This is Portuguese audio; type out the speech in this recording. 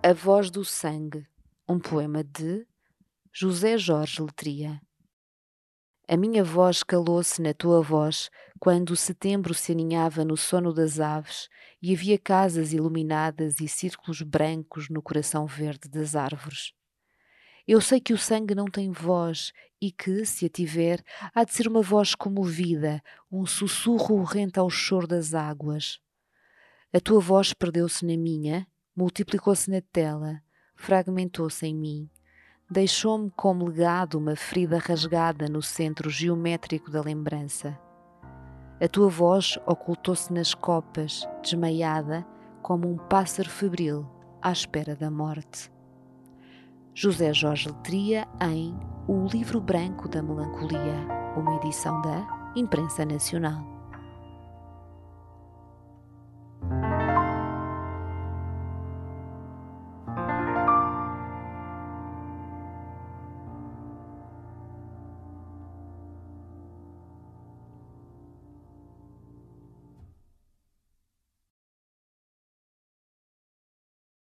A Voz do Sangue, um poema de José Jorge Letria. A minha voz calou-se na tua voz quando o setembro se aninhava no sono das aves e havia casas iluminadas e círculos brancos no coração verde das árvores. Eu sei que o sangue não tem voz e que, se a tiver, há de ser uma voz comovida, um sussurro rente ao choro das águas. A tua voz perdeu-se na minha, multiplicou-se na tela, fragmentou-se em mim. Deixou-me como legado uma ferida rasgada no centro geométrico da lembrança. A tua voz ocultou-se nas copas, desmaiada, como um pássaro febril à espera da morte. José Jorge Letria em O Livro Branco da Melancolia, uma edição da Imprensa Nacional.